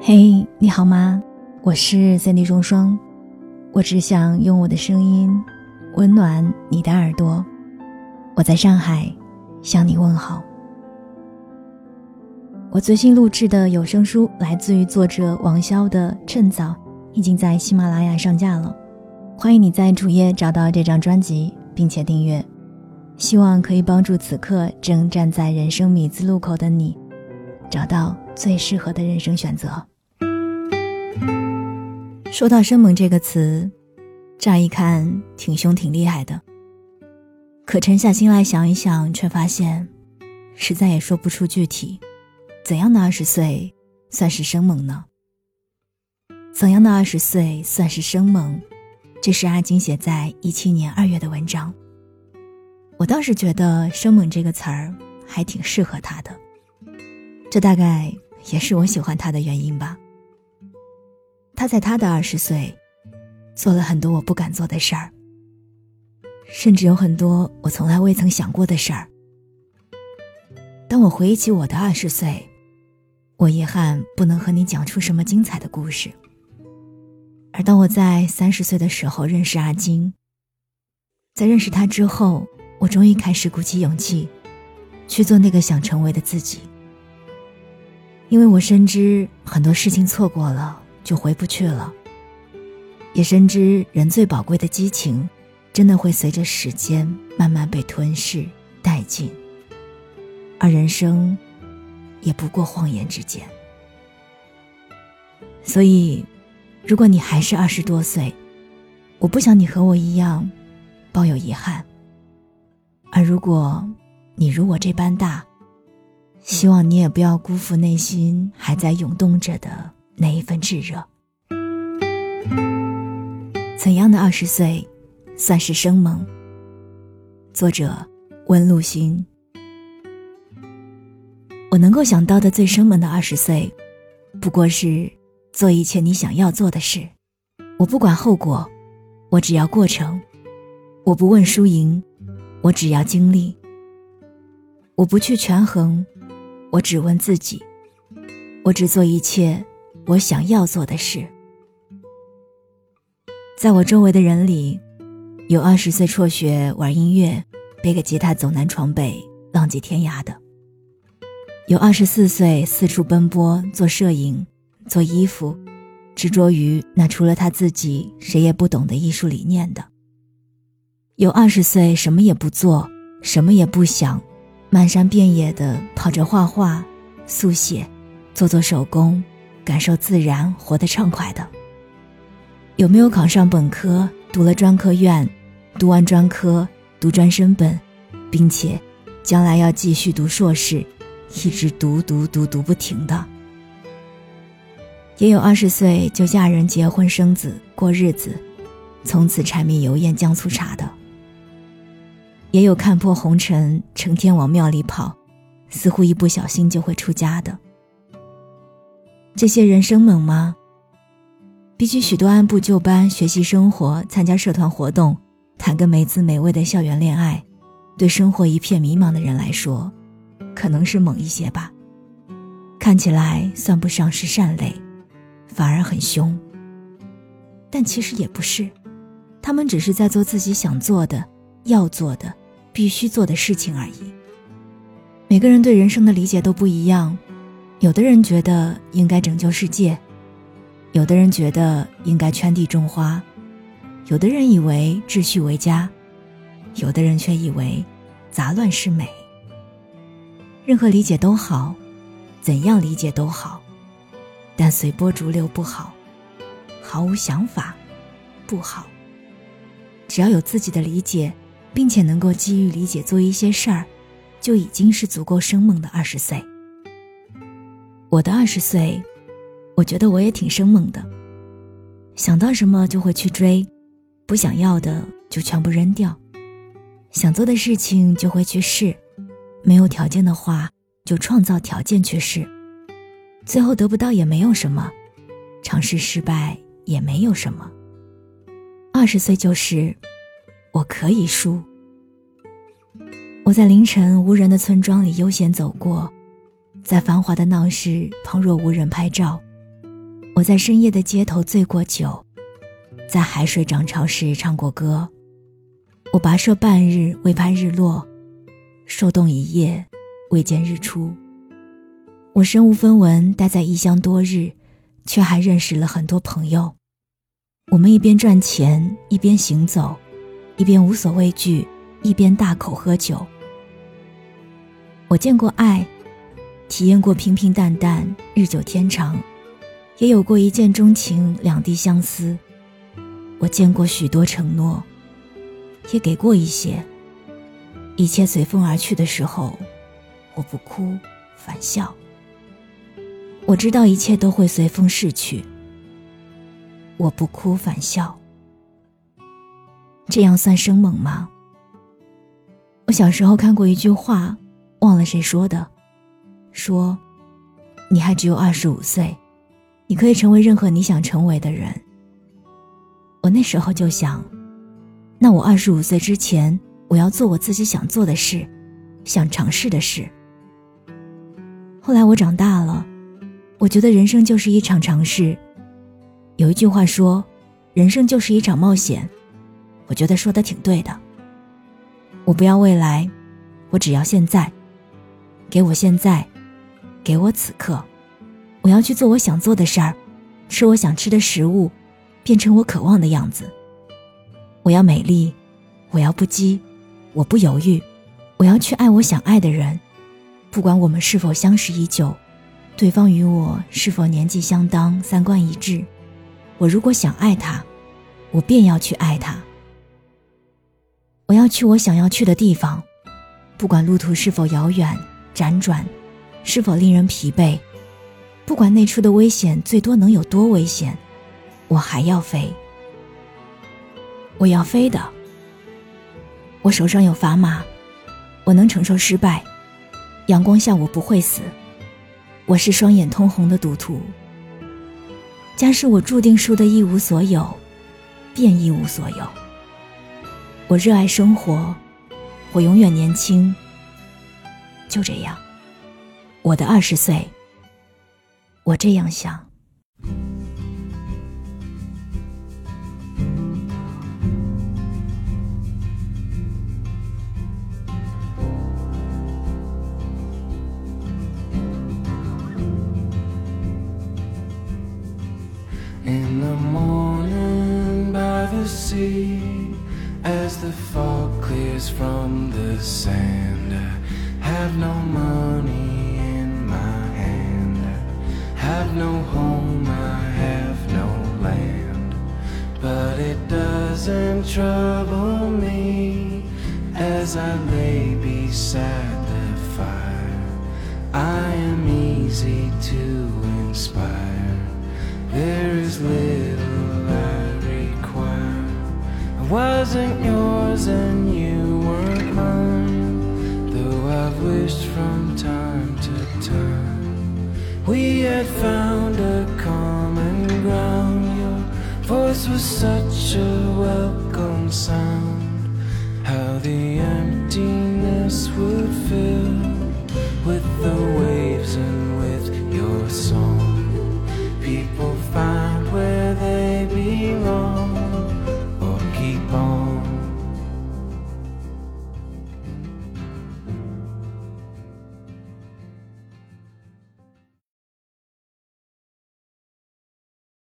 嘿，你好吗？我是三 D 双双，我只想用我的声音温暖你的耳朵。我在上海向你问好。我最新录制的有声书来自于作者王潇的《趁早》，已经在喜马拉雅上架了。欢迎你在主页找到这张专辑，并且订阅，希望可以帮助此刻正站在人生米字路口的你，找到最适合的人生选择。说到生猛这个词，乍一看挺凶挺厉害的。可沉下心来想一想，却发现，实在也说不出具体，怎样的二十岁算是生猛呢？怎样的二十岁算是生猛？这是阿金写在一七年二月的文章。我倒是觉得“生猛”这个词儿还挺适合他的，这大概也是我喜欢他的原因吧。他在他的二十岁，做了很多我不敢做的事儿，甚至有很多我从来未曾想过的事儿。当我回忆起我的二十岁，我遗憾不能和你讲出什么精彩的故事。而当我在三十岁的时候认识阿金，在认识他之后，我终于开始鼓起勇气，去做那个想成为的自己。因为我深知很多事情错过了。就回不去了。也深知人最宝贵的激情，真的会随着时间慢慢被吞噬殆尽。而人生，也不过晃眼之间。所以，如果你还是二十多岁，我不想你和我一样，抱有遗憾。而如果你如我这般大，希望你也不要辜负内心还在涌动着的。那一份炙热。怎样的二十岁，算是生猛？作者温露心。我能够想到的最生猛的二十岁，不过是做一切你想要做的事。我不管后果，我只要过程。我不问输赢，我只要经历。我不去权衡，我只问自己。我只做一切。我想要做的事，在我周围的人里，有二十岁辍学玩音乐，背个吉他走南闯北浪迹天涯的；有二十四岁四处奔波做摄影、做衣服，执着于那除了他自己谁也不懂的艺术理念的；有二十岁什么也不做，什么也不想，漫山遍野的跑着画画、速写、做做手工。感受自然，活得畅快的。有没有考上本科，读了专科院，读完专科，读专升本，并且将来要继续读硕士，一直读读读读不停的？也有二十岁就嫁人、结婚、生子、过日子，从此柴米油盐酱醋茶的。也有看破红尘，成天往庙里跑，似乎一不小心就会出家的。这些人生猛吗？比起许多按部就班学习、生活、参加社团活动、谈个没滋没味的校园恋爱，对生活一片迷茫的人来说，可能是猛一些吧。看起来算不上是善类，反而很凶。但其实也不是，他们只是在做自己想做的、要做的、必须做的事情而已。每个人对人生的理解都不一样。有的人觉得应该拯救世界，有的人觉得应该圈地种花，有的人以为秩序为家，有的人却以为杂乱是美。任何理解都好，怎样理解都好，但随波逐流不好，毫无想法不好。只要有自己的理解，并且能够基于理解做一些事儿，就已经是足够生猛的二十岁。我的二十岁，我觉得我也挺生猛的。想到什么就会去追，不想要的就全部扔掉。想做的事情就会去试，没有条件的话就创造条件去试。最后得不到也没有什么，尝试失败也没有什么。二十岁就是我可以输。我在凌晨无人的村庄里悠闲走过。在繁华的闹市旁若无人拍照。我在深夜的街头醉过酒，在海水涨潮时唱过歌。我跋涉半日为拍日落，受冻一夜未见日出。我身无分文，待在异乡多日，却还认识了很多朋友。我们一边赚钱，一边行走，一边无所畏惧，一边大口喝酒。我见过爱，体验过平平淡淡、日久天长，也有过一见钟情、两地相思。我见过许多承诺，也给过一些。一切随风而去的时候，我不哭，反笑。我知道一切都会随风逝去，我不哭反笑，这样算生猛吗？我小时候看过一句话，忘了谁说的，说：“你还只有二十五岁，你可以成为任何你想成为的人。”我那时候就想，那我二十五岁之前，我要做我自己想做的事，想尝试的事。后来我长大了。我觉得人生就是一场尝试。有一句话说，人生就是一场冒险。我觉得说的挺对的。我不要未来，我只要现在。给我现在，给我此刻。我要去做我想做的事儿，吃我想吃的食物，变成我渴望的样子。我要美丽，我要不羁，我不犹豫。我要去爱我想爱的人，不管我们是否相识已久。对方与我是否年纪相当、三观一致？我如果想爱他，我便要去爱他。我要去我想要去的地方，不管路途是否遥远、辗转，是否令人疲惫，不管那处的危险最多能有多危险，我还要飞。我要飞的。我手上有砝码，我能承受失败。阳光下，我不会死。我是双眼通红的赌徒。家是我注定输得一无所有，便一无所有。我热爱生活，我永远年轻。就这样，我的二十岁，我这样想。Sand, I have no money in my hand, I have no home, I have no land, but it doesn't trouble me as I lay beside the fire. I am easy to inspire. There is little I require. I wasn't yours and you from time to time. We had found a common ground. Your voice was such a welcome sound. How the emptiness would fill with the waves and